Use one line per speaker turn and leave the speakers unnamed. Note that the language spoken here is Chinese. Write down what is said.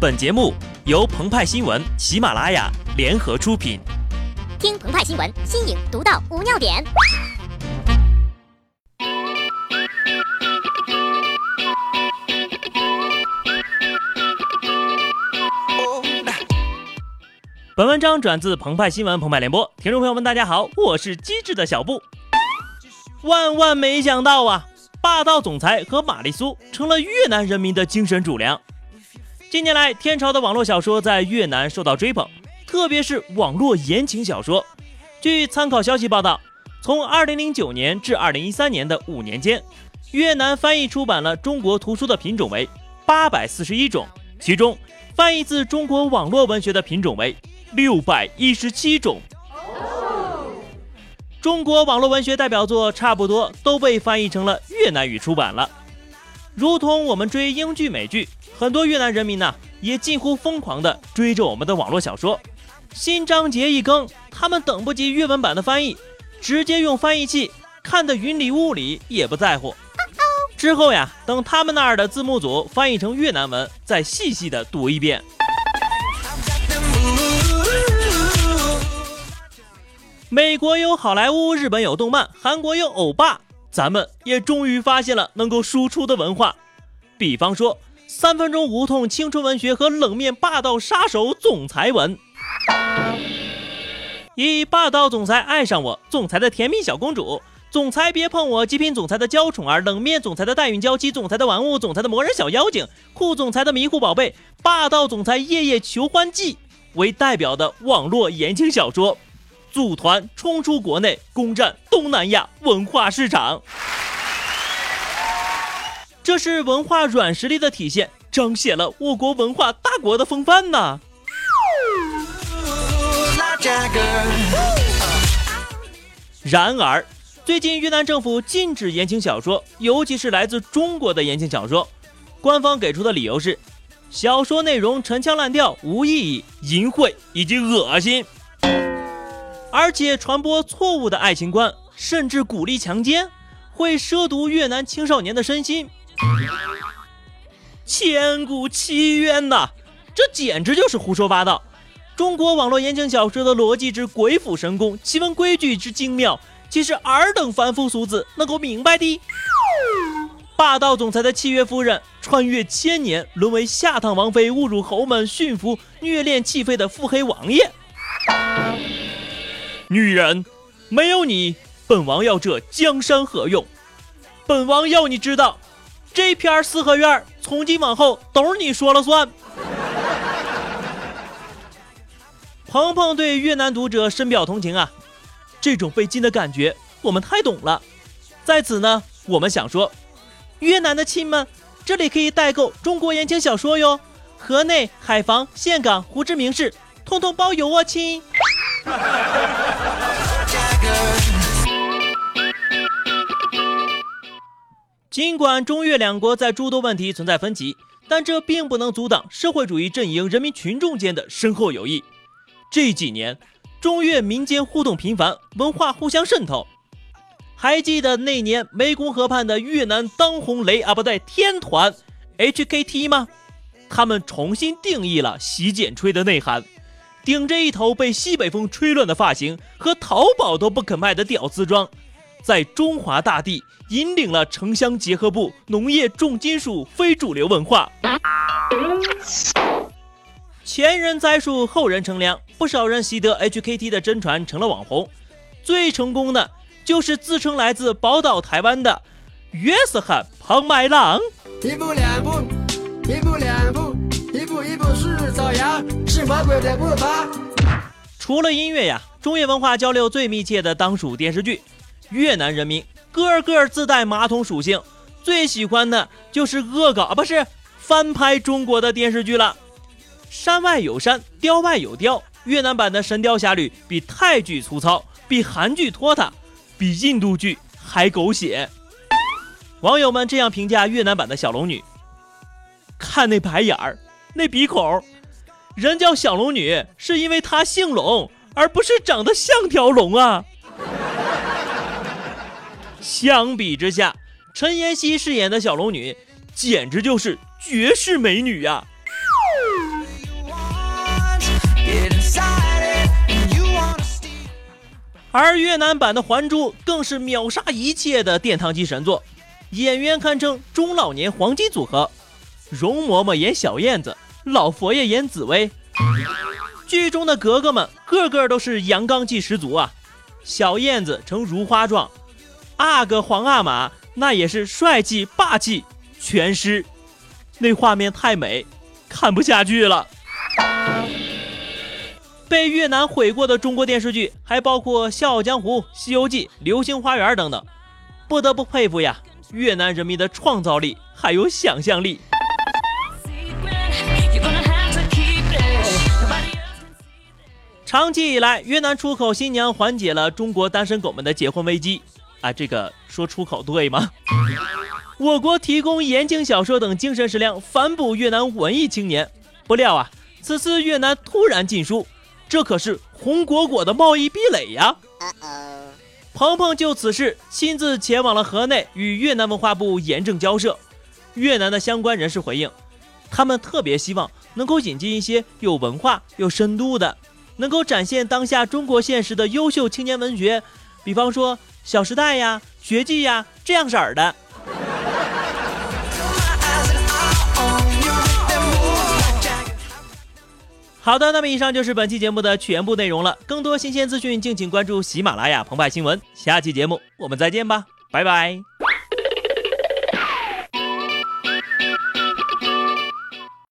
本节目由澎湃新闻、喜马拉雅联合出品。
听澎湃新闻，新颖独到，无尿点。
本文章转自澎湃新闻《澎湃联播，听众朋友们，大家好，我是机智的小布。万万没想到啊，霸道总裁和玛丽苏成了越南人民的精神主粮。近年来，天朝的网络小说在越南受到追捧，特别是网络言情小说。据参考消息报道，从2009年至2013年的五年间，越南翻译出版了中国图书的品种为841种，其中翻译自中国网络文学的品种为617种。中国网络文学代表作差不多都被翻译成了越南语出版了，如同我们追英剧、美剧。很多越南人民呢，也近乎疯狂地追着我们的网络小说。新章节一更，他们等不及越文版的翻译，直接用翻译器看得云里雾里，也不在乎。之后呀，等他们那儿的字幕组翻译成越南文，再细细的读一遍。美国有好莱坞，日本有动漫，韩国有欧巴，咱们也终于发现了能够输出的文化，比方说。三分钟无痛青春文学和冷面霸道杀手总裁文，以霸道总裁爱上我，总裁的甜蜜小公主，总裁别碰我，极品总裁的娇宠儿，冷面总裁的代孕娇妻，总裁的玩物，总裁的魔人小妖精，酷总裁的迷糊宝贝，霸道总裁夜夜求欢记为代表的网络言情小说，组团冲出国内，攻占东南亚文化市场。这是文化软实力的体现，彰显了我国文化大国的风范呐。然而，最近越南政府禁止言情小说，尤其是来自中国的言情小说。官方给出的理由是，小说内容陈腔滥调、无意义、淫秽以及恶心，而且传播错误的爱情观，甚至鼓励强奸，会涉毒越南青少年的身心。千古奇冤呐！这简直就是胡说八道。中国网络言情小说的逻辑之鬼斧神工，奇闻规矩之精妙，岂是尔等凡夫俗子能够明白的？霸道总裁的契约夫人，穿越千年，沦为下堂王妃，侮辱侯门，驯服虐恋弃妃的腹黑王爷。女人，没有你，本王要这江山何用？本王要你知道。这片四合院从今往后都是你说了算。鹏鹏对越南读者深表同情啊，这种被禁的感觉我们太懂了。在此呢，我们想说，越南的亲们，这里可以代购中国言情小说哟，河内、海防、岘港、胡志明市，通通包邮哦，亲。尽管中越两国在诸多问题存在分歧，但这并不能阻挡社会主义阵营人民群众间的深厚友谊。这几年，中越民间互动频繁，文化互相渗透。还记得那年湄公河畔的越南当红雷啊不对天团 HKT 吗？他们重新定义了洗剪吹的内涵，顶着一头被西北风吹乱的发型和淘宝都不肯卖的屌丝装。在中华大地引领了城乡结合部农业重金属非主流文化。前人栽树，后人乘凉，不少人习得 HKT 的真传，成了网红。最成功的就是自称来自宝岛台湾的约瑟翰庞麦郎。一步两步，一步两步，一步一步是朝阳，是魔鬼的步伐。除了音乐呀，中越文化交流最密切的当属电视剧。越南人民个个自带马桶属性，最喜欢的就是恶搞，不是翻拍中国的电视剧了。山外有山，雕外有雕。越南版的《神雕侠侣》比泰剧粗糙，比韩剧拖沓，比印度剧还狗血。网友们这样评价越南版的小龙女：看那白眼儿，那鼻孔，人叫小龙女是因为她姓龙，而不是长得像条龙啊。相比之下，陈妍希饰演的小龙女简直就是绝世美女呀！而越南版的《还珠》更是秒杀一切的殿堂级神作，演员堪称中老年黄金组合，容嬷嬷演小燕子，老佛爷演紫薇。剧中的格格们个个都是阳刚气十足啊！小燕子呈如花状，阿哥皇阿玛那也是帅气霸气全尸，那画面太美，看不下去了。被越南毁过的中国电视剧还包括《笑傲江湖》《西游记》《流星花园》等等，不得不佩服呀，越南人民的创造力还有想象力。长期以来，越南出口新娘缓解了中国单身狗们的结婚危机啊！这个说出口对吗？我国提供言情小说等精神食粮，反哺越南文艺青年。不料啊，此次越南突然禁书，这可是红果果的贸易壁垒呀！鹏鹏就此事亲自前往了河内，与越南文化部严正交涉。越南的相关人士回应，他们特别希望能够引进一些有文化、有深度的。能够展现当下中国现实的优秀青年文学，比方说《小时代》呀、《绝技》呀这样色儿的。好的，那么以上就是本期节目的全部内容了。更多新鲜资讯，敬请关注喜马拉雅澎湃新闻。下期节目我们再见吧，拜拜。